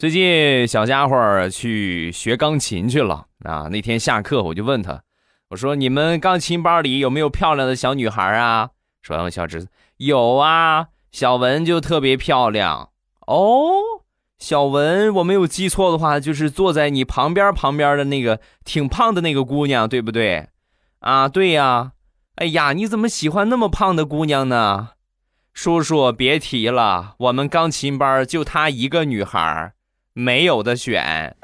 最近小家伙去学钢琴去了啊！那天下课我就问他，我说：“你们钢琴班里有没有漂亮的小女孩啊？”说完，我小侄子有啊，小文就特别漂亮哦。小文，我没有记错的话，就是坐在你旁边旁边的那个挺胖的那个姑娘，对不对？啊，对呀。哎呀，你怎么喜欢那么胖的姑娘呢？叔叔别提了，我们钢琴班就她一个女孩。没有的选。